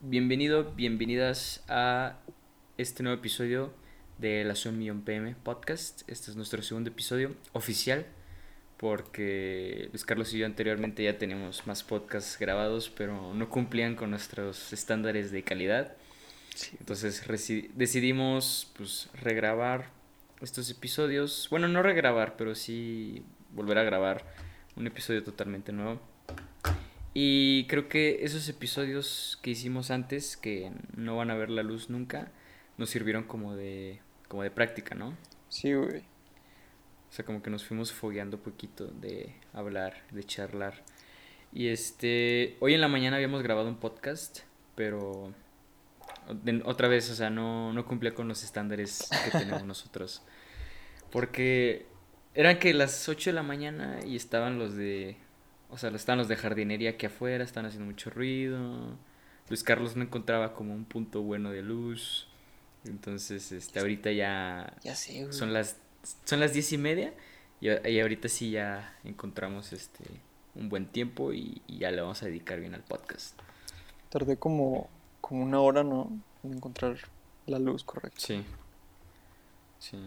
Bienvenido, bienvenidas a este nuevo episodio de la Zoom Millón PM Podcast. Este es nuestro segundo episodio oficial porque Luis Carlos y yo anteriormente ya tenemos más podcasts grabados, pero no cumplían con nuestros estándares de calidad. Entonces decidimos pues regrabar estos episodios. Bueno, no regrabar, pero sí volver a grabar un episodio totalmente nuevo. Y creo que esos episodios que hicimos antes, que no van a ver la luz nunca, nos sirvieron como de, como de práctica, ¿no? Sí, güey. O sea, como que nos fuimos fogueando poquito de hablar, de charlar. Y este, hoy en la mañana habíamos grabado un podcast, pero otra vez, o sea, no, no cumplía con los estándares que tenemos nosotros. Porque eran que las 8 de la mañana y estaban los de o sea, estaban los de jardinería aquí afuera, estaban haciendo mucho ruido. Luis Carlos no encontraba como un punto bueno de luz. Entonces, este, ahorita ya... Ya sé, güey. Son las, son las diez y media. Y, ahorita sí ya encontramos este un buen tiempo y, ya le vamos a dedicar bien al podcast. Tardé como, como una hora, ¿no? En encontrar la luz correcta. Sí. Sí.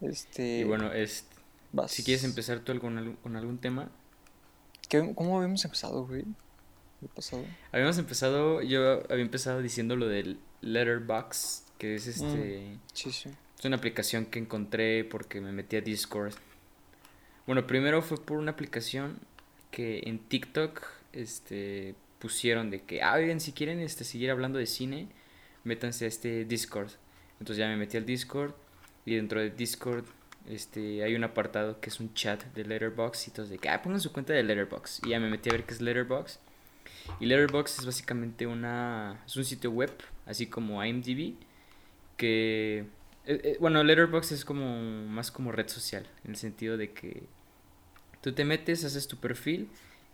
Este... Y bueno, este, si quieres empezar tú con, con algún tema, ¿Cómo habíamos empezado, güey? ¿El pasado? Habíamos empezado, yo había empezado diciendo lo del Letterbox, que es este... Mm, sí, sí. Es una aplicación que encontré porque me metí a Discord. Bueno, primero fue por una aplicación que en TikTok este, pusieron de que, ah, bien, si quieren este, seguir hablando de cine, métanse a este Discord. Entonces ya me metí al Discord y dentro de Discord este, hay un apartado que es un chat de Letterbox y todos de que, ah, pongan su cuenta de Letterbox. Y ya me metí a ver qué es Letterbox. Y Letterbox es básicamente una, es un sitio web, así como IMDb, que, eh, eh, bueno, Letterbox es como más como red social, en el sentido de que tú te metes, haces tu perfil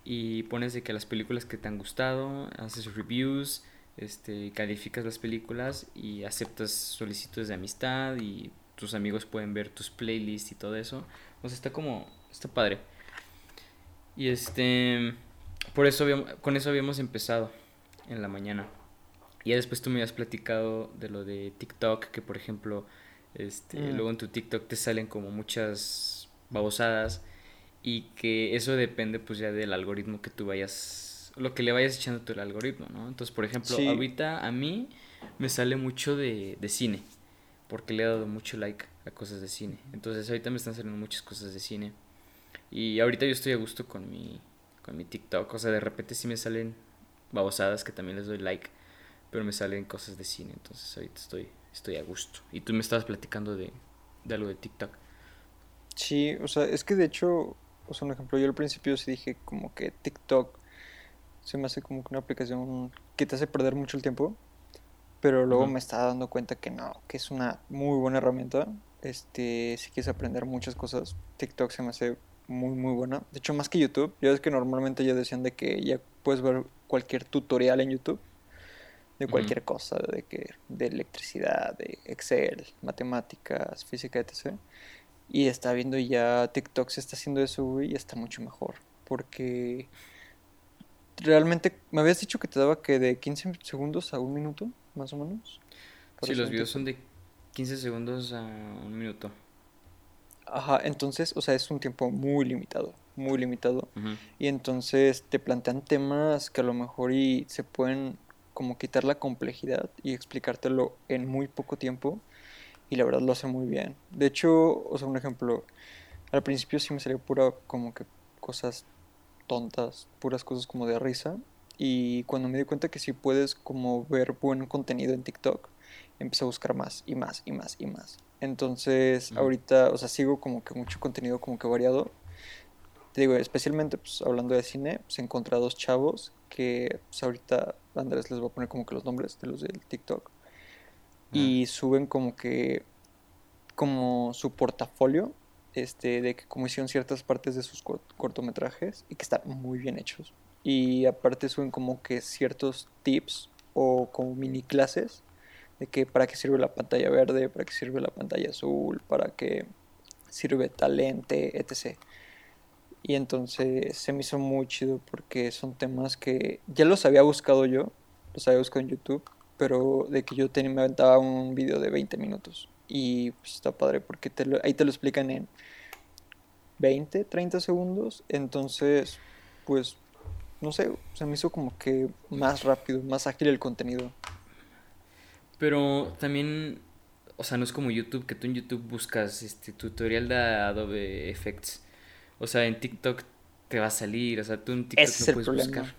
y pones de que las películas que te han gustado, haces reviews, este, calificas las películas y aceptas solicitudes de amistad y tus amigos pueden ver tus playlists y todo eso. O sea, está como, está padre. Y este, por eso con eso habíamos empezado en la mañana. Y ya después tú me habías platicado de lo de TikTok, que por ejemplo, este, mm. luego en tu TikTok te salen como muchas babosadas y que eso depende pues ya del algoritmo que tú vayas, lo que le vayas echando tu el algoritmo, ¿no? Entonces, por ejemplo, ahorita a mí me sale mucho de, de cine porque le he dado mucho like a cosas de cine. Entonces ahorita me están saliendo muchas cosas de cine. Y ahorita yo estoy a gusto con mi, con mi TikTok. O sea, de repente sí me salen babosadas que también les doy like. Pero me salen cosas de cine. Entonces ahorita estoy, estoy a gusto. Y tú me estabas platicando de, de algo de TikTok. Sí, o sea, es que de hecho, o sea, un ejemplo, yo al principio sí dije como que TikTok se me hace como que una aplicación que te hace perder mucho el tiempo pero luego me estaba dando cuenta que no, que es una muy buena herramienta. Este, si quieres aprender muchas cosas, TikTok se me hace muy muy buena. De hecho, más que YouTube, ya ves que normalmente ya decían de que ya puedes ver cualquier tutorial en YouTube de cualquier cosa, de que de electricidad, de Excel, matemáticas, física, etc. Y está viendo ya TikTok se está haciendo eso y está mucho mejor, porque realmente me habías dicho que te daba que de 15 segundos a un minuto más o menos. Sí, los videos son de 15 segundos a un minuto. Ajá, entonces, o sea, es un tiempo muy limitado, muy limitado. Y entonces te plantean temas que a lo mejor y se pueden como quitar la complejidad y explicártelo en muy poco tiempo. Y la verdad lo hace muy bien. De hecho, o sea, un ejemplo, al principio sí me salió pura como que cosas tontas, puras cosas como de risa. Y cuando me di cuenta que si puedes como ver buen contenido en TikTok, empecé a buscar más y más y más y más. Entonces, ahorita, o sea, sigo como que mucho contenido como que variado. Te digo, especialmente pues hablando de cine, pues encontré a dos chavos que pues ahorita Andrés les voy a poner como que los nombres de los del TikTok. Y suben como que como su portafolio este de que como hicieron ciertas partes de sus cortometrajes y que están muy bien hechos y aparte suben como que ciertos tips o como mini clases de que para qué sirve la pantalla verde, para qué sirve la pantalla azul, para qué sirve talente, etc. Y entonces se me hizo muy chido porque son temas que ya los había buscado yo, los había buscado en YouTube, pero de que yo tenía, me aventaba un video de 20 minutos. Y pues está padre porque te ahí te lo explican en 20, 30 segundos. Entonces, pues, no sé, se me hizo como que más rápido, más ágil el contenido. Pero también, o sea, no es como YouTube, que tú en YouTube buscas este tutorial de Adobe Effects. O sea, en TikTok te va a salir, o sea, tú en TikTok Ese no puedes buscar.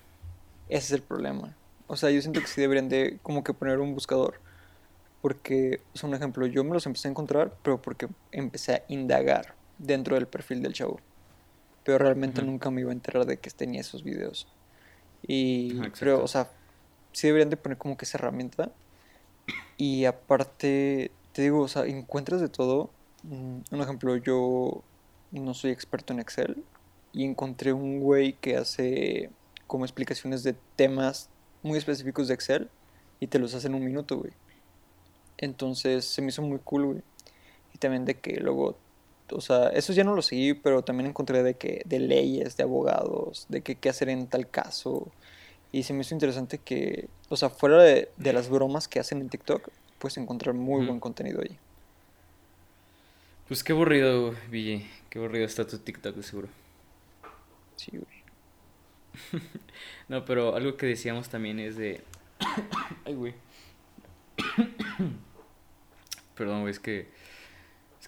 Ese es el problema. O sea, yo siento que sí deberían de como que poner un buscador. Porque, o sea, un ejemplo, yo me los empecé a encontrar, pero porque empecé a indagar dentro del perfil del chavo. Pero realmente nunca me iba a enterar de que tenía esos videos. Y pero, o sea, sí deberían de poner como que esa herramienta. Y aparte, te digo, o sea, encuentras de todo. Mm, un ejemplo, yo no soy experto en Excel y encontré un güey que hace como explicaciones de temas muy específicos de Excel y te los hace en un minuto, güey. Entonces se me hizo muy cool, güey. Y también de que luego, o sea, eso ya no lo seguí, pero también encontré de que, de leyes, de abogados, de que qué hacer en tal caso. Y se me hizo interesante que, o sea, fuera de, las bromas que hacen en TikTok, pues encontrar muy buen contenido ahí. Pues qué aburrido, Ville. Qué aburrido está tu TikTok, seguro. Sí, güey. no, pero algo que decíamos también es de. Ay, güey. Perdón, güey, es que.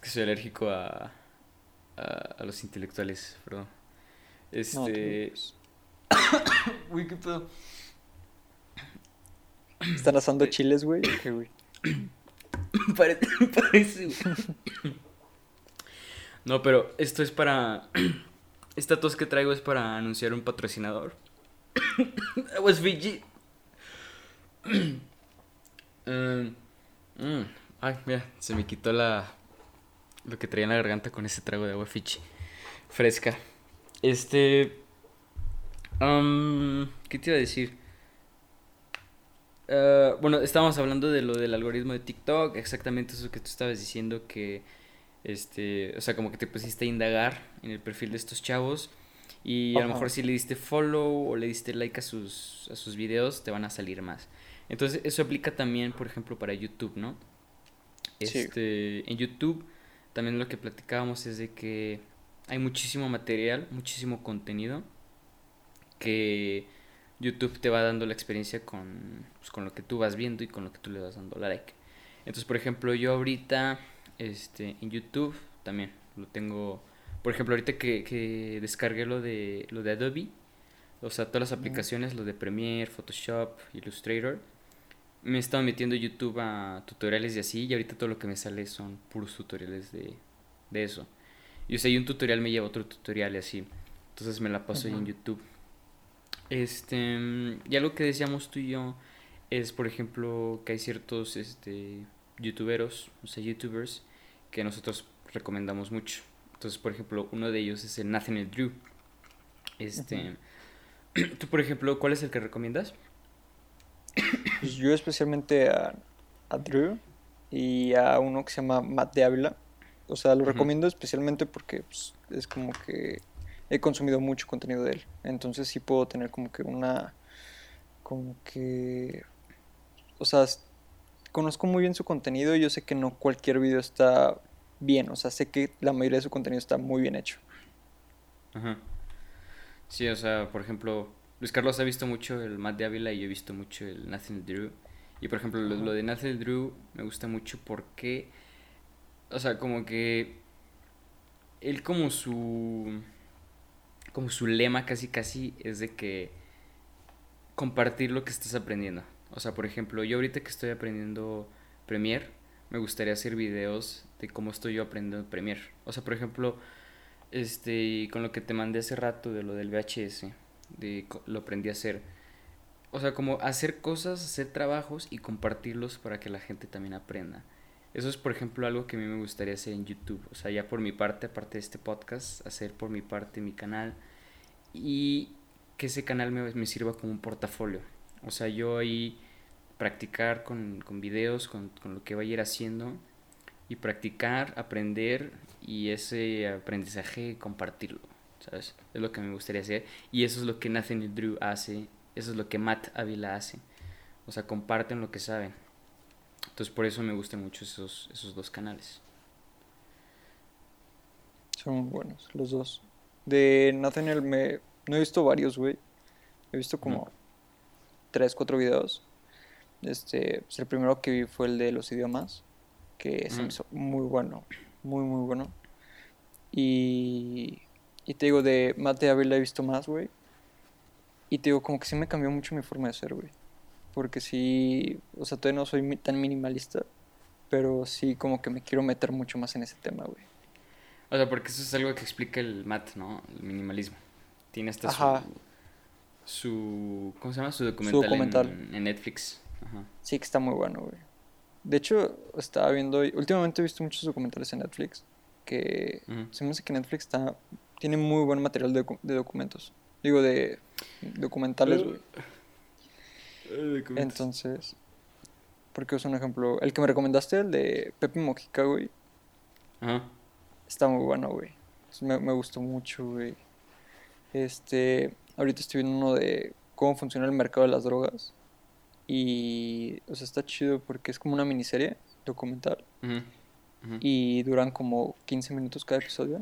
Que soy alérgico a. a, los intelectuales, perdón. Este. Uy, qué pedo. ¿Están asando chiles, güey? ¿Qué, güey? Parece, güey. No, pero esto es para. Esta tos que traigo es para anunciar un patrocinador. Aguas Fiji. Eh, mm, ay, mira, se me quitó la. Lo que traía en la garganta con ese trago de agua Fiji. Fresca. Este. Um, ¿Qué te iba a decir? Uh, bueno, estábamos hablando de lo del algoritmo de TikTok, exactamente eso que tú estabas diciendo que este, o sea, como que te pusiste a indagar en el perfil de estos chavos y a lo mejor si le diste follow o le diste like a sus, a sus videos, te van a salir más. Entonces, eso aplica también, por ejemplo, para YouTube, ¿no? Este, En YouTube, también lo que platicábamos es de que hay muchísimo material, muchísimo contenido que YouTube te va dando la experiencia con, pues, con lo que tú vas viendo y con lo que tú le vas dando like. Entonces, por ejemplo, yo ahorita este, en YouTube también lo tengo. Por ejemplo, ahorita que, que descargué lo de, lo de Adobe, o sea, todas las aplicaciones, lo de Premiere, Photoshop, Illustrator, me he estado metiendo YouTube a tutoriales y así, y ahorita todo lo que me sale son puros tutoriales de, de eso. Y o sea, y un tutorial me lleva a otro tutorial y así. Entonces me la paso ahí en YouTube. Este, y algo que decíamos tú y yo es, por ejemplo, que hay ciertos este, youtuberos, o sea, youtubers, que nosotros recomendamos mucho. Entonces, por ejemplo, uno de ellos es el Nathaniel Drew. Este, tú, por ejemplo, ¿cuál es el que recomiendas? Pues yo especialmente a, a, Drew y a uno que se llama Matt de Ávila. O sea, lo recomiendo especialmente porque pues, es como que he consumido mucho contenido de él. Entonces sí puedo tener como que una... Como que... O sea, conozco muy bien su contenido y yo sé que no cualquier video está bien. O sea, sé que la mayoría de su contenido está muy bien hecho. Ajá. Sí, o sea, por ejemplo, Luis Carlos ha visto mucho el Matt de Ávila y yo he visto mucho el Nathan Drew. Y por ejemplo, lo, de Nathan Drew me gusta mucho porque, o sea, como que él como su, como su lema casi casi es de que compartir lo que estás aprendiendo. O sea, por ejemplo, yo ahorita que estoy aprendiendo Premiere, me gustaría hacer videos de cómo estoy yo aprendiendo Premiere. O sea, por ejemplo, este, con lo que te mandé hace rato de lo del VHS, de lo aprendí a hacer. O sea, como hacer cosas, hacer trabajos y compartirlos para que la gente también aprenda. Eso es, por ejemplo, algo que a mí me gustaría hacer en YouTube. O sea, ya por mi parte, aparte de este podcast, hacer por mi parte mi canal y que ese canal me, me sirva como un portafolio. O sea, yo ahí practicar con, con videos, con, con, lo que vaya a ir haciendo y practicar, aprender y ese aprendizaje compartirlo, ¿sabes? Es lo que me gustaría hacer y eso es lo que Nathan Drew hace, eso es lo que Matt Avila hace. O sea, comparten lo que saben. Entonces por eso me gustan mucho esos, esos dos canales. Son buenos, los dos. De Nathaniel me... No he visto varios, güey. He visto como tres, cuatro videos. Este, pues, el primero que vi fue el de los idiomas, que se me hizo muy bueno, muy, muy bueno. Y, y te digo, de Mate Ávila he visto más, güey. Y te digo, como que sí me cambió mucho mi forma de ser, güey. Porque sí, o sea, todavía no soy tan minimalista, pero sí como que me quiero meter mucho más en ese tema, güey. O sea, porque eso es algo que explica el Matt, ¿no? El minimalismo. Tiene hasta su, ¿Cómo se llama? Su documental, En, Netflix. Ajá. Sí, que está muy bueno, güey. De hecho, estaba viendo... Últimamente he visto muchos documentales en Netflix que... Se me hace que Netflix está, tiene muy buen material de, de documentos. Digo, de documentales, güey. Entonces... Porque es un ejemplo... El que me recomendaste, el de Pepe Mojica, güey. Ajá. Está muy bueno, güey. Me, me gustó mucho, güey. Este, ahorita estoy viendo uno de cómo funciona el mercado de las drogas. Y, o sea, está chido porque es como una miniserie documental. Y duran como 15 minutos cada episodio.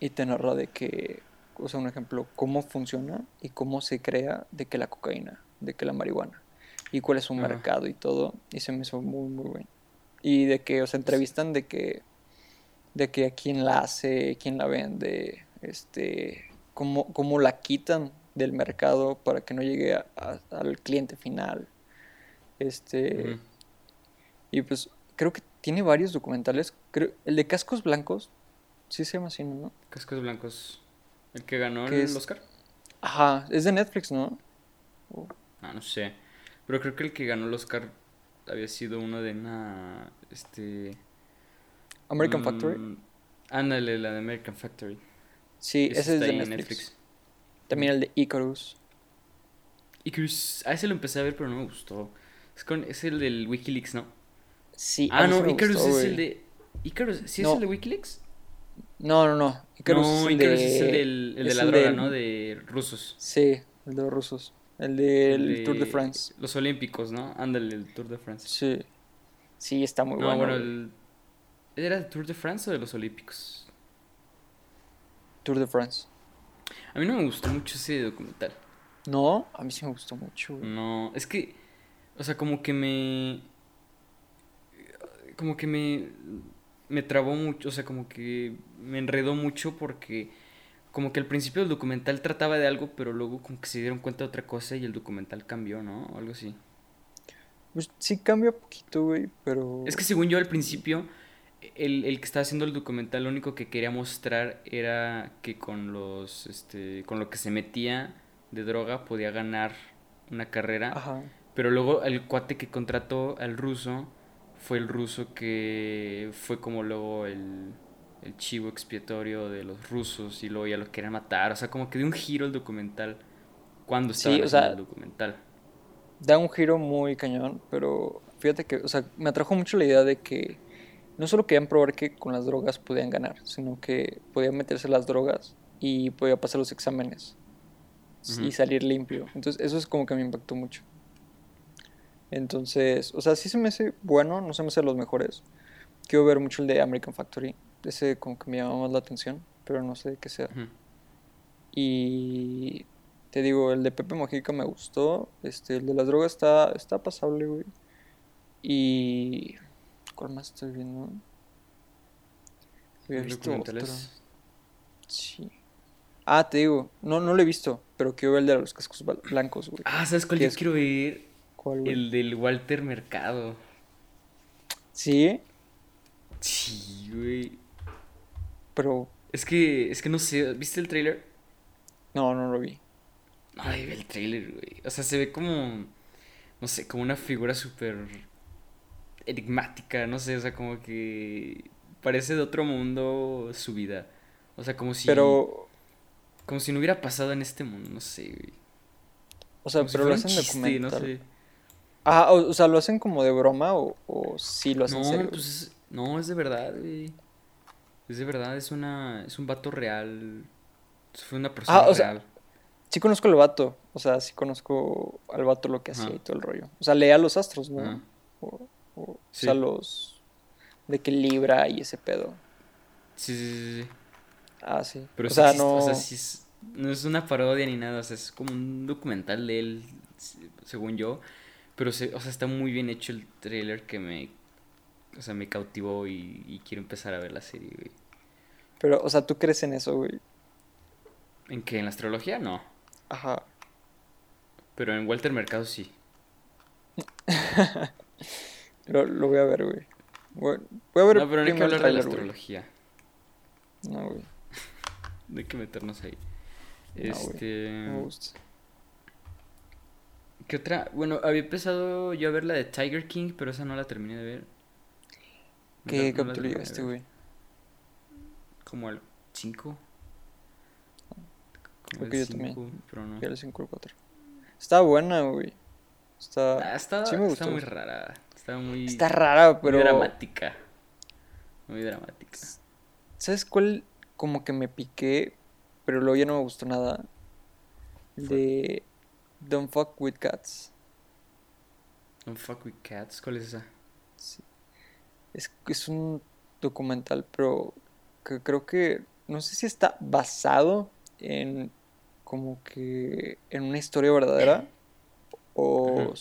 Y te narra de que, o sea, un ejemplo, cómo funciona y cómo se crea de que la cocaína, de que la marihuana. Y cuál es su mercado y todo. Y se me hizo muy, muy bueno. Y de que, o sea, entrevistan de que, de que a quién la hace, quién la vende, este, cómo, la quitan del mercado para que no llegue al cliente final. Este. Y pues creo que tiene varios documentales. Creo, el de Cascos Blancos, sí se llama así, ¿no? Cascos Blancos. ¿El que ganó el Oscar? Ajá, es de Netflix, ¿no? Ah, no sé. Pero creo que el que ganó el Oscar había sido uno de una. Este. American Factory. Ándale, la de American Factory. Sí, ese, es de Netflix. También el de Icarus. Icarus, a ese lo empecé a ver, pero no me gustó. Es, con, es el del Wikileaks, ¿no? Sí. Ah, no, Icarus es el de. ¿Icarus sí es el de Wikileaks? No, no, no. Icarus no, es el Icarus de... es el, del, el de la droga, ¿no? De rusos. Sí, el de los rusos. El del Tour de France. Los Olímpicos, ¿no? Ándale, el Tour de France. Sí. Sí, está muy bueno. No, bueno, el... ¿Era el Tour de France o de los Olímpicos? Tour de France. A mí no me gustó mucho ese documental. No, a mí sí me gustó mucho. No, es que, o sea, como que me... Como que me... Me trabó mucho, o sea, como que me enredó mucho porque como que al principio el documental trataba de algo, pero luego como que se dieron cuenta de otra cosa y el documental cambió, ¿no? O algo así. Pues sí cambia poquito, güey, pero... Es que según yo al principio el, el, que estaba haciendo el documental lo único que quería mostrar era que con los este con lo que se metía de droga podía ganar una carrera pero luego el cuate que contrató al ruso fue el ruso que fue como luego el, el chivo expiatorio de los rusos y luego ya lo querían matar o sea como que dio un giro el documental cuando estaba haciendo el documental da un giro muy cañón pero fíjate que o sea me atrajo mucho la idea de que no solo querían probar que con las drogas podían ganar, sino que podían meterse las drogas y podía pasar los exámenes y salir limpio. Entonces eso es como que me impactó mucho. Entonces, o sea, sí se me hace bueno, no se me hace los mejores. Quiero ver mucho el de American Factory. Ese como que me llama más la atención, pero no sé qué sea. Y te digo, el de Pepe Mojica me gustó. Este, el de las drogas está, está pasable, güey. Y ¿Cuál más estoy viendo? Había visto otro. Sí. Ah, te digo, no, no lo he visto, pero quiero ver el de los cascos blancos, güey. Ah, ¿sabes cuál yo quiero ver? ¿Cuál, El del Walter Mercado. ¿Sí? Sí, güey. Pero... Es que, es que no sé, ¿viste el trailer? No, no lo vi. Ay, ve el trailer, güey. O sea, se ve como, no sé, como una figura súper enigmática, no sé, o sea, como que parece de otro mundo su vida. O sea, como si... Pero... Como si no hubiera pasado en este mundo, no sé, güey. O sea, pero lo hacen documental. No sé. Ah, o, sea, ¿lo hacen como de broma o, o sí lo hacen no, serio? Pues no, es de verdad, güey. Es de verdad, es una... Es un vato real. Fue una persona ah, o real. Sea, Sí conozco al vato, o sea, sí conozco al vato lo que hacía y todo el rollo. O sea, leía los astros, ¿no? O, o, sea, los de que Libra y ese pedo. Sí, sí, sí. sí. Ah, sí. Pero o sea, no... O sea, sí es, no es una parodia ni nada, o sea, es como un documental de él, según yo. Pero, se, o sea, está muy bien hecho el trailer que me, o sea, me cautivó y, y quiero empezar a ver la serie, güey. Pero, o sea, ¿tú crees en eso, güey? ¿En qué? ¿En la astrología? No. Ajá. Pero en Walter Mercado sí. lo, lo voy a ver, güey. Voy, a ver No, pero no hay que hablar de la astrología. No, güey. no hay que meternos ahí. este. me gusta. ¿Qué otra? Bueno, había empezado yo a ver la de Tiger King, pero esa no la terminé de ver. ¿Qué capítulo llegaste, güey? Como al 5. Creo que yo también. Pero no. el 5 o 4. Está buena, güey. Está... Ah, está, sí me está muy rara. Está muy... Está rara, pero... Muy dramática. Muy dramática. ¿Sabes cuál? Como que me piqué, pero luego ya no me gustó nada. De... Don't fuck with cats. Don't fuck with cats. ¿Cuál es esa? Sí. Es, es un documental, pero que creo que no sé si está basado en como que en una historia verdadera o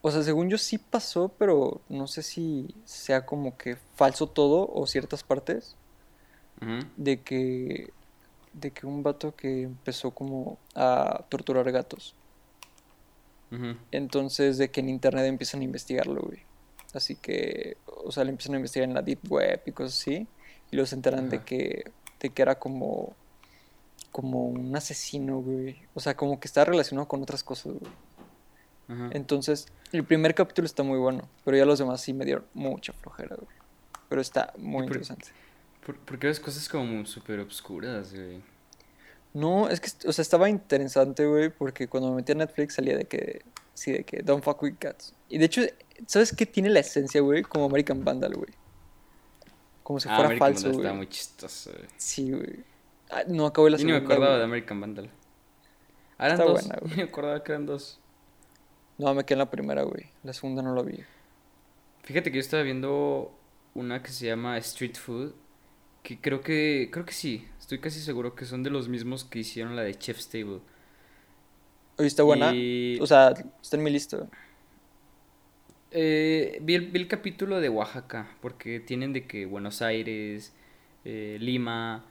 o sea, según yo sí pasó, pero no sé si sea como que falso todo o ciertas partes de que de que un vato que empezó como a torturar gatos. Entonces, de que en internet empiezan a investigarlo, güey. Así que, o sea, le empiezan a investigar en la deep web y cosas así. Y los enteran de que, de que era como, como un asesino, güey. O sea, como que está relacionado con otras cosas, güey. Entonces, el primer capítulo está muy bueno, pero ya los demás sí me dieron mucha flojera, güey. Pero está muy interesante. ¿Por, qué ves cosas como súper obscuras, güey? No, es que, o sea, estaba interesante, güey, porque cuando me metí a Netflix salía de que, sí, de que Don't fuck with cats. Y de hecho, ¿sabes qué tiene la esencia, güey? Como American Vandal, güey. Como si ah, fuera American falso, güey. Está muy chistoso, güey. Sí, güey. Ah, no acabé la segunda. Yo ni me acordaba de American Vandal. Eran está dos. Buena, güey. me acordaba que eran dos. No, me quedé en la primera, güey. La segunda no la vi. Fíjate que yo estaba viendo una que se llama Street Food que creo que, creo que sí, estoy casi seguro que son de los mismos que hicieron la de Chef's Table. Oye, está buena. O sea, está en mi lista. Eh, vi, el, capítulo de Oaxaca, porque tienen de que Buenos Aires, eh, Lima,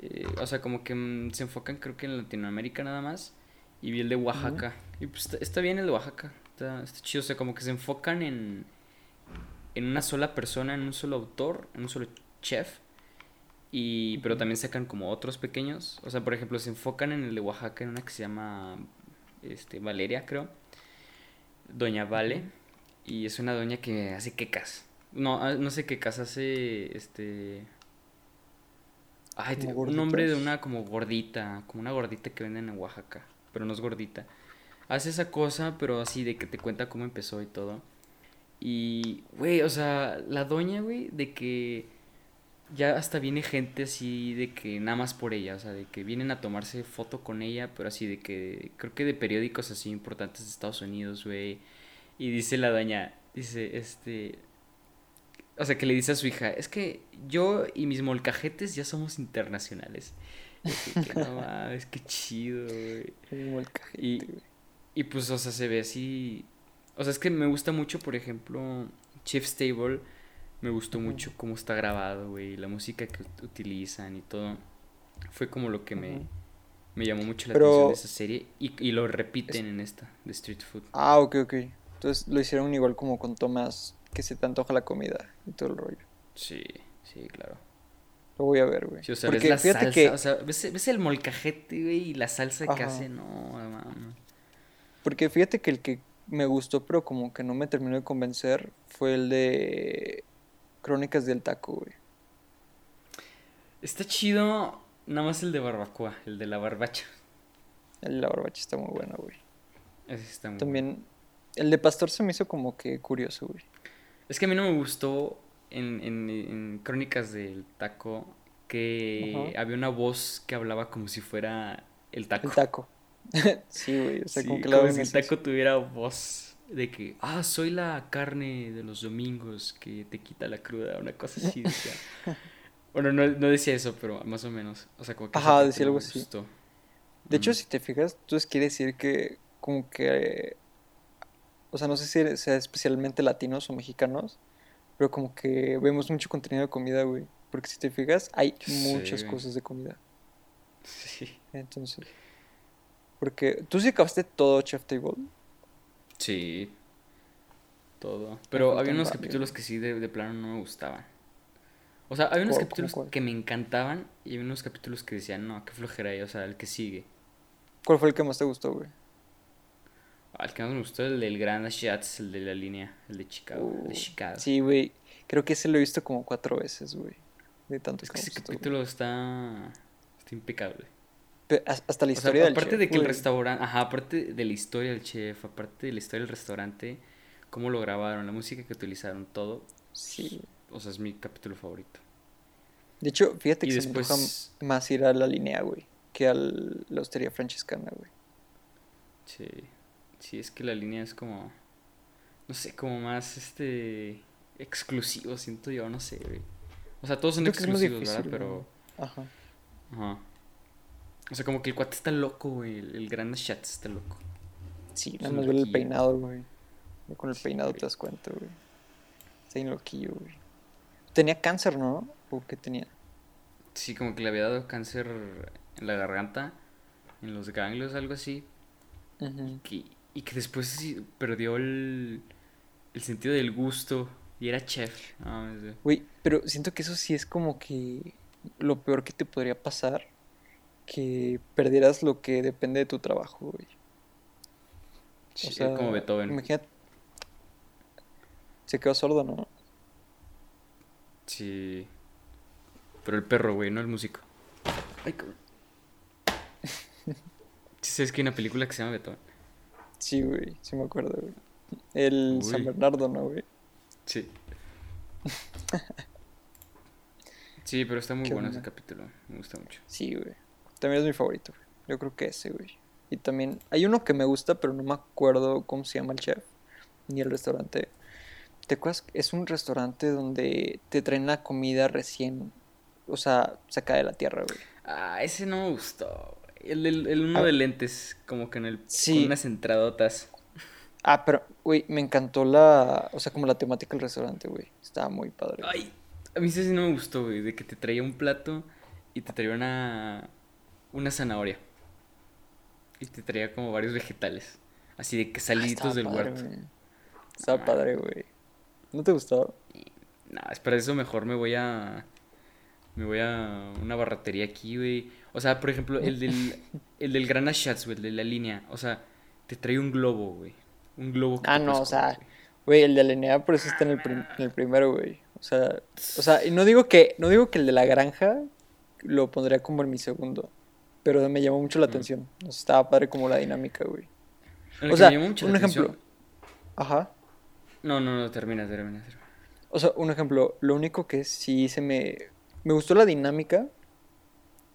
eh, o sea, como que mm, se enfocan creo que en Latinoamérica nada más, y vi el de Oaxaca. Y pues está, bien el de Oaxaca, está, está, chido, o sea, como que se enfocan en, en una sola persona, en un solo autor, en un solo chef, y, pero también sacan como otros pequeños. O sea, por ejemplo, se enfocan en el de Oaxaca, en una que se llama este, Valeria, creo. Doña Vale. Y es una doña que hace quecas. No, ah, no sé quecas, hace este... Ay, un nombre de una como gordita, como una gordita que venden en Oaxaca, pero no es gordita. Hace esa cosa, pero así de que te cuenta cómo empezó y todo. Y, güey, o sea, la doña, güey, de que ya hasta viene gente así de que nada más por ella, o sea, de que vienen a tomarse foto con ella, pero así de que creo que de periódicos así importantes de Estados Unidos, güey. Y dice la doña, dice, este, o sea, que le dice a su hija, es que yo y mis molcajetes ya somos internacionales. Y que, no mames, qué chido, güey. Y, y pues, o sea, se ve así. O sea, es que me gusta mucho, por ejemplo, Chief Stable me gustó mucho cómo está grabado, güey, la música que utilizan y todo. Fue como lo que me, me llamó mucho la atención de esa serie y, y lo repiten en esta, de Street Food. Ah, ok, ok. Entonces lo hicieron igual como con tomas que se te antoja la comida y todo el rollo. Sí, sí, claro. Lo voy a ver, güey. Sí, o sea, ves la salsa, que... o sea, ves, ves, el molcajete, güey, y la salsa que hace, no, mamá. Porque fíjate que el que me gustó, pero como que no me terminó de convencer, fue el de Crónicas del Taco, güey. Está chido, nada más el de barbacoa, el de la barbacha. El de la barbacha está muy bueno, güey. Ese está muy También, el de pastor se me hizo como que curioso, güey. Es que a mí no me gustó en, en, Crónicas del Taco que había una voz que hablaba como si fuera el taco. El taco. sí, güey. O sea, Sí, como que como la si el taco tuviera voz de que, ah, soy la carne de los domingos que te quita la cruda, una cosa así. decía. bueno, no, no decía eso, pero más o menos. O sea, como que Ajá, decía algo así. De hecho, si te fijas, entonces quiere decir que como que, o sea, no sé si sea especialmente latinos o mexicanos, pero como que vemos mucho contenido de comida, güey. Porque si te fijas, hay muchas cosas de comida. Sí. Entonces, porque tú sí acabaste todo Chef Table. Sí. Todo. Pero había unos capítulos que sí de, de plano no me gustaban. O sea, había unos ¿Cómo- capítulos cuál? que me encantaban y había unos capítulos que decían, no, qué flojera, y, o sea, el que sigue. ¿Cuál fue el que más te gustó, güey? Ah, el que más me gustó, el del Grand Shots, el de la línea, el de Chicago, el de Uh, Chicago. Sí, güey. Creo que ese lo he visto como cuatro veces, güey. De tanto Es que que me ese gustó, güey. capítulo está, está impecable. Hasta la O sea, historia del aparte chef, de que el güey. restaurante, ajá, aparte de la historia del chef, aparte de la historia del restaurante, cómo lo grabaron, la música que utilizaron, todo, Sí. o sea, es mi capítulo favorito. De hecho, fíjate Y que se me antoja más ir a la línea, güey, que a la hostería franciscana, güey. Sí, sí, es que la línea es como, no sé, como más, este, exclusivo, siento yo, no sé, güey. O sea, todos son exclusivos, difícil, ¿verdad? Pero, Ajá. ajá. O sea, como que el cuate está loco, güey, el, el Grand Chat está loco. Sí, nada más ver el peinado, güey. Con el Sí, peinado güey. te das cuenta, güey. Está bien loquillo, güey. Tenía cáncer, ¿no? ¿O qué tenía? Sí, como que le había dado cáncer en la garganta, en los ganglios, algo así. Ujú. que- y que después sí perdió el, el sentido del gusto y era chef. No. Güey, pero siento que eso sí es como que lo peor que te podría pasar. Que perdieras lo que depende de tu trabajo, güey. Sí, O sea, como Beethoven. Imagínate. Se quedó sordo, ¿no? Sí. Pero el perro, güey, no el músico. Ay, cabrón. Sabes que hay una película que se llama Beethoven. Sí, güey, sí me acuerdo, güey. El San. Bernardo, ¿no, güey? Sí. Sí, pero está muy ¿Qué bueno ese capítulo. Me gusta mucho. Sí, güey. También es mi favorito, güey. Yo creo que ese, güey. Y también hay uno que me gusta, pero no me acuerdo cómo se llama el chef, ni el restaurante. ¿Te acuerdas? Es un restaurante donde te traen la comida recién, o sea, sacada de la tierra, güey. Ah, ese no me gustó. El, el, el uno Ah. de lentes, como que en el. Sí. Con unas entradotas. Ah, pero, güey, me encantó la, o sea, como la temática del restaurante, güey. Estaba muy padre. Ay, a mí ese sí no me gustó, güey, de que te traía un plato y te traía una, una zanahoria. Y te traía como varios vegetales. Así de que Ah, saliditos del padre, huerto. güey. Estaba No, padre, güey. ¿No te gustó? No, es para eso mejor me voy a... Me voy a una barratería aquí, güey. O sea, por ejemplo, el del, el del Grana Shots, güey, el de la línea. O sea, te trae un globo, güey. Un globo que Ah, no, o sea, güey. El de la Linnea por eso está en el, prim- en el primero, güey. O sea, o sea, y no digo que, no digo que el de la granja lo pondría como en mi segundo. Pero me llamó mucho la Mm. atención. O sea, estaba padre como la dinámica, güey. O sea, un la ejemplo. atención- Ajá. No, no, no, termina, termina, termina. O sea, un ejemplo, lo único que sí se me... Me gustó la dinámica.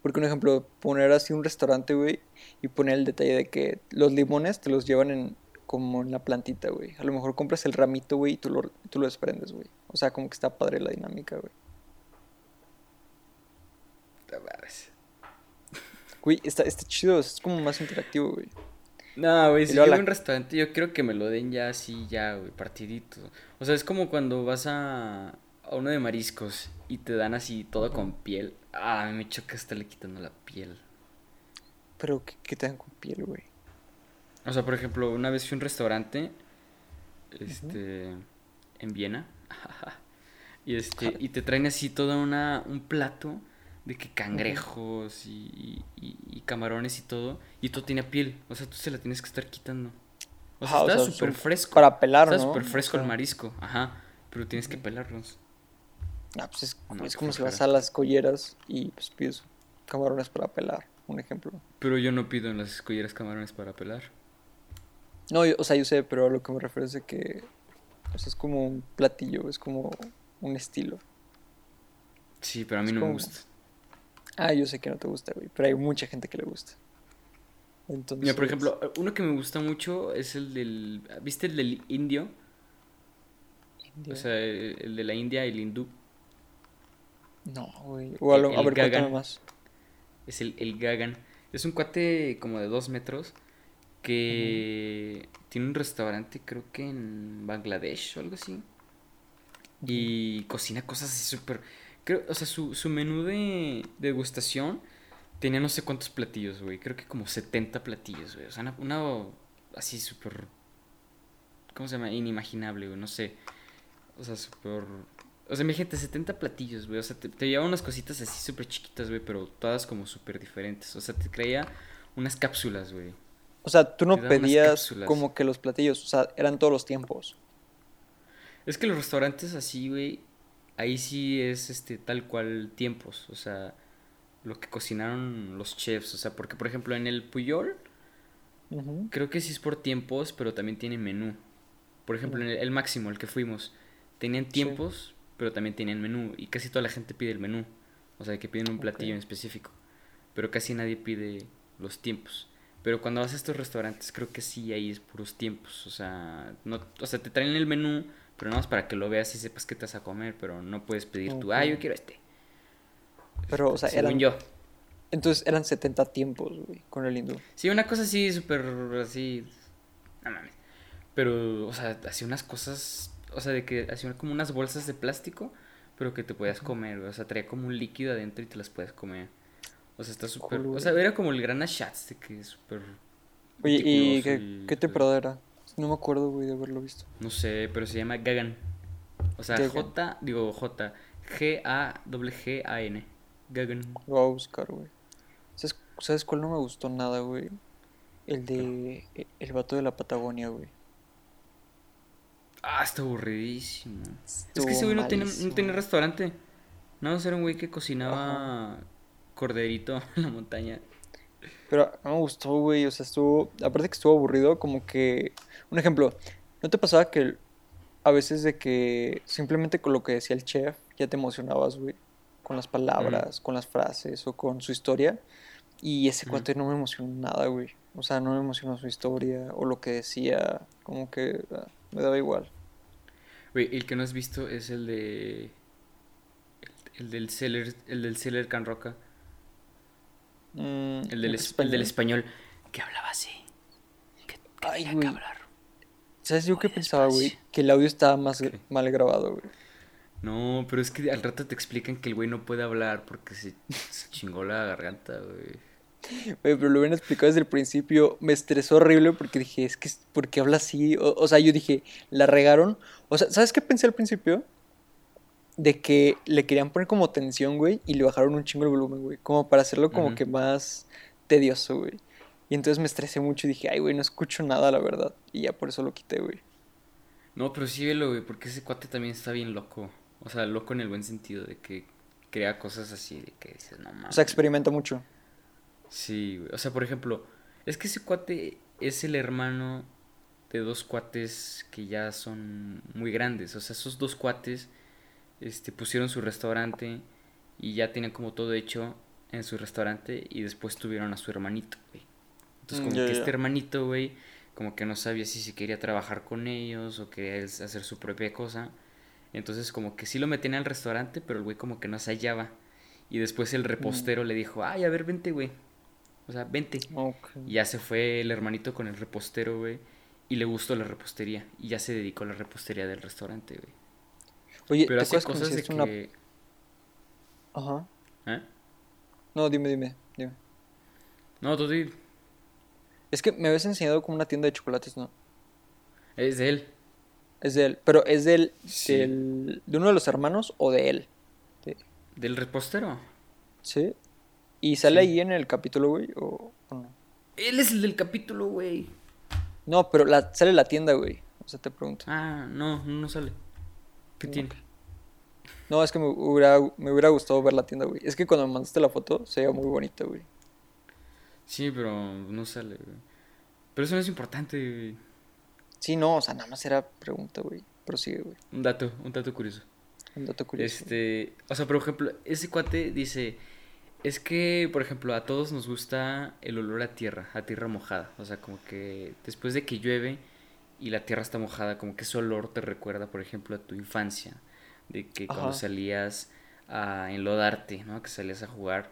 Porque, un ejemplo, poner así un restaurante, güey, y poner el detalle de que los limones te los llevan en como en la plantita, güey. A lo mejor compras el ramito, güey, y tú lo, tú lo desprendes, güey. O sea, como que está padre la dinámica, güey. Güey, está, está chido, es como más interactivo, güey. No, güey, si yo la- voy a un restaurante, yo quiero que me lo den ya así, ya, güey, partidito. O sea, es como cuando vas a, a uno de mariscos y te dan así todo con piel. Ah, me choca estarle quitando la piel. Pero que, que te dan con piel, güey. O sea, por ejemplo, una vez fui a un restaurante, este, en Viena, y este, y te traen así todo una, un plato de que cangrejos y, y- y camarones y todo, y todo tiene piel, o sea, tú se la tienes que estar quitando. O sea, o está sea, súper fresco. Para pelar, Está ¿no? súper O fresco el marisco, ajá, pero tienes que pelarlos. Ah, pues es, No, es qué como si vas a las colleras y pues pides camarones para pelar, un ejemplo. Pero yo no pido en las escolleras camarones para pelar. No, yo- o sea, yo sé, pero a lo que me refiero es de que o sea, es como un platillo, es como un estilo. Sí, pero a mí Es no me gusta. Ah, yo sé que no te gusta, güey, pero hay mucha gente que le gusta. Entonces... Mira, por ejemplo, uno que me gusta mucho es el del... ¿Viste el del indio? O sea, el, de la India, el hindú. No, güey. O a, lo, a ver, más. Es el, el Gagan. Es un cuate como de dos metros que tiene un restaurante, creo que en Bangladesh o algo así. Y cocina cosas así súper... O sea, su, su menú de degustación tenía no sé cuántos platillos, güey. Creo que como 70 platillos, güey. O sea, una, así súper... ¿Cómo se llama? Inimaginable, güey. No sé. O sea, súper... O sea, mi gente, 70 platillos, güey. O sea, te, te llevaba unas cositas así súper chiquitas, güey, pero todas como súper diferentes. O sea, te creía unas cápsulas, güey. O sea, tú no pedías como que los platillos, o sea, eran todos los tiempos. Es que los restaurantes así, güey, ahí sí es este tal cual tiempos, o sea, lo que cocinaron los chefs, o sea, porque por ejemplo en el Puyol creo que sí es por tiempos, pero también tiene menú. Por ejemplo, en el, máximo, el que fuimos, tenían tiempos, pero también tenían menú y casi toda la gente pide el menú, o sea, que piden un platillo en específico, pero casi nadie pide los tiempos. Pero cuando vas a estos restaurantes, creo que sí, ahí es puros tiempos. O sea, no, o sea, te traen el menú, pero no es para que lo veas y sepas qué te vas a comer, pero no puedes pedir tú, ah, yo quiero este. Pero, o sea, eran... yo. Entonces eran 70 tiempos, güey, con el hindú. Sí, una cosa así, súper así... No mames. Pero, o sea, hacía unas cosas, o sea, de que hacía como unas bolsas de plástico, pero que te podías comer, O sea, traía como un líquido adentro y te las puedes comer. O sea, está súper. o sea, era como el gran Ashatz de que es súper. Oye, ¿y qué, qué temporada era? No me acuerdo, güey, de haberlo visto. No sé, pero se llama Gagan. O sea, J, digo J, G-A-G-A-N. Gagan. Lo voy a buscar, güey. ¿Sabes, ¿Sabes cuál no me gustó nada, güey? El de. El vato de la Patagonia, güey. Ah, está aburridísimo. es que ese güey no tiene, no tiene restaurante. No, era un güey que cocinaba corderito en la montaña. Pero no me gustó, güey. O sea, estuvo. Aparte que estuvo aburrido, como que. Un ejemplo, ¿no te pasaba que a veces de que simplemente con lo que decía el chef ya te emocionabas, güey? Con las palabras, con las frases o con su historia. Y ese cuate no me emocionó nada, güey. O sea, no me emocionó su historia o lo que decía. Como que ah, me daba igual. Güey, el que no has visto es el de. El, del Seller, el del Seller Can Roca. Mm, el, del español. del español. Que hablaba así. Que, Ay, que hablar. ¿Sabes yo qué pensaba, güey? Que el audio estaba más mal grabado, güey. No, pero es que al rato te explican que el güey no puede hablar porque se, chingó la garganta, güey. Güey, pero lo habían explicado desde el principio. Me estresó horrible porque dije, es que, ¿por qué habla así? O, o sea, yo dije, la regaron. O sea, ¿sabes qué pensé al principio? de que le querían poner como tensión, güey, y le bajaron un chingo el volumen, güey, como para hacerlo como que más tedioso, güey. Y entonces me estresé mucho y dije, ay, güey, no escucho nada, la verdad. Y ya por eso lo quité, güey. No, pero sí velo, güey, porque ese cuate también está bien loco. O sea, loco en el buen sentido, de que crea cosas así, de que dices, no mames. O sea, experimenta mucho. Sí, güey. O sea, por ejemplo, es que ese cuate es el hermano de dos cuates que ya son muy grandes. O sea, esos dos cuates este, pusieron su restaurante y ya tenían como todo hecho en su restaurante y después tuvieron a su hermanito, güey. Entonces mm, como que este hermanito, güey, como que no sabía si se quería trabajar con ellos o quería hacer su propia cosa. Entonces como que sí lo metían al restaurante, pero el güey como que no se hallaba. Y después el repostero mm. le dijo, ay, a ver, vente, güey. O sea, vente. Y ya se fue el hermanito con el repostero, güey. Y le gustó la repostería. Y ya se dedicó a la repostería del restaurante, güey. Oye, pero hace cosas de que... Ajá. ¿Eh? No, dime, dime, dime. No, tú di. Es que me habías enseñado como una tienda de chocolates, ¿no? Es de él. Es de él. Pero ¿es del, del de uno de los hermanos o de él? ¿Del repostero? Sí. ¿Y sale ahí en el capítulo, güey? O, no? Él es el del capítulo, güey. No, pero la, sale la tienda, güey. O sea, te pregunto. Ah, no, no sale. ¿Qué tiene? No, es que me hubiera, me hubiera gustado ver la tienda, güey. Es que cuando me mandaste la foto se veía muy bonita, güey. Sí, pero no sale, güey. Pero eso no es importante, güey. Sí, no, o sea, nada más era pregunta, güey. Prosigue, güey. Un dato, un dato curioso. Un dato curioso. Este, o sea, por ejemplo, ese cuate dice, Es que, por ejemplo, a todos nos gusta el olor a tierra, a tierra mojada. O sea, como que después de que llueve y la tierra está mojada, como que ese olor te recuerda, por ejemplo, a tu infancia. De que cuando salías a enlodarte, ¿no? Que salías a jugar.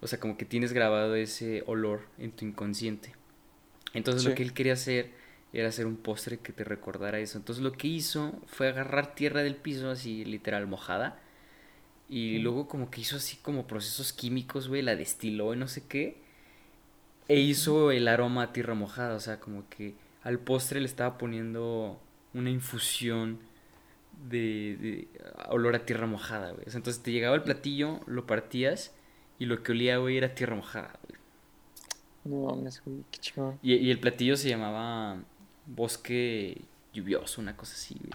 O sea, como que tienes grabado ese olor en tu inconsciente. Entonces lo que él quería hacer era hacer un postre que te recordara eso. Entonces lo que hizo fue agarrar tierra del piso, así literal mojada. Y luego como que hizo así como procesos químicos, güey, la destiló y no sé qué. E hizo el aroma a tierra mojada, o sea, como que al postre le estaba poniendo una infusión de, olor a tierra mojada, güey. O sea, entonces te llegaba el platillo, lo partías y lo que olía, güey, era tierra mojada, güey. No mames, güey, qué chingón. Y, y el platillo se llamaba bosque lluvioso, una cosa así, güey.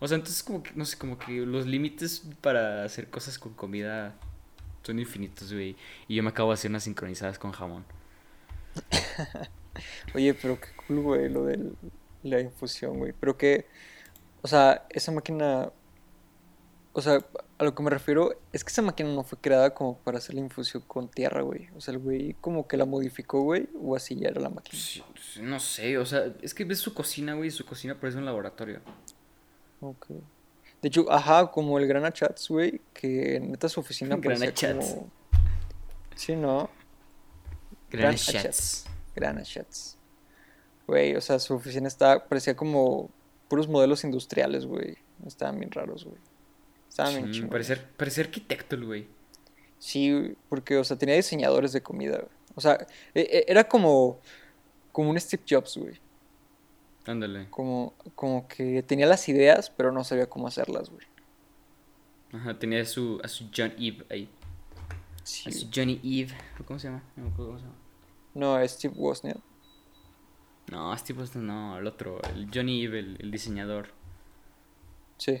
O sea, entonces como que, no sé, como que los límites para hacer cosas con comida son infinitos, güey. Y yo me acabo de hacer unas sincronizadas con jamón. Oye, pero qué cool, güey, lo de la infusión, güey. Pero que, o sea, esa máquina, o sea, a lo que me refiero es que esa máquina no fue creada como para hacer la infusión con tierra, güey. O sea, el güey como que la modificó, güey, o así ya era la máquina. no sé, o sea, es que ves su cocina, güey, su cocina parece un laboratorio. Ok. De hecho, ajá, como el Grana Chats, güey, que neta su oficina Grana Chats. Como... Sí, ¿no? Grana Chats. Grana Chats. Güey, o sea, su oficina está, parecía como puros modelos industriales, güey. Estaban bien raros, güey. Estaban bien chidos. Parecía, parecía arquitecto el güey. Sí, porque, o sea, tenía diseñadores de comida, güey. O sea, e, e, era como, como un Steve Jobs, güey. Ándale. Como, como que tenía las ideas, pero no sabía cómo hacerlas, güey. Ajá, tenía a su, a su John Eve ahí. Sí. A su Johnny Eve. ¿Cómo se llama? No, ¿cómo se llama? No, Steve Wozniak. No, Steve Wozniak no, el otro. El Johnny Eve, el, diseñador. Sí.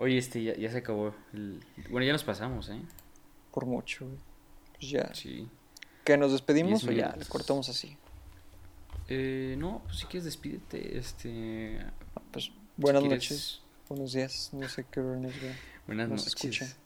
Oye, este, ya, ya se acabó. El... Bueno, ya nos pasamos, ¿eh? Por mucho, güey. Pues ya. Sí. ¿Que nos despedimos o ya? Le cortamos así. Eh, no, pues si quieres despídete, este... Pues buenas noches, buenos días, no sé qué hora nos Buenas noches.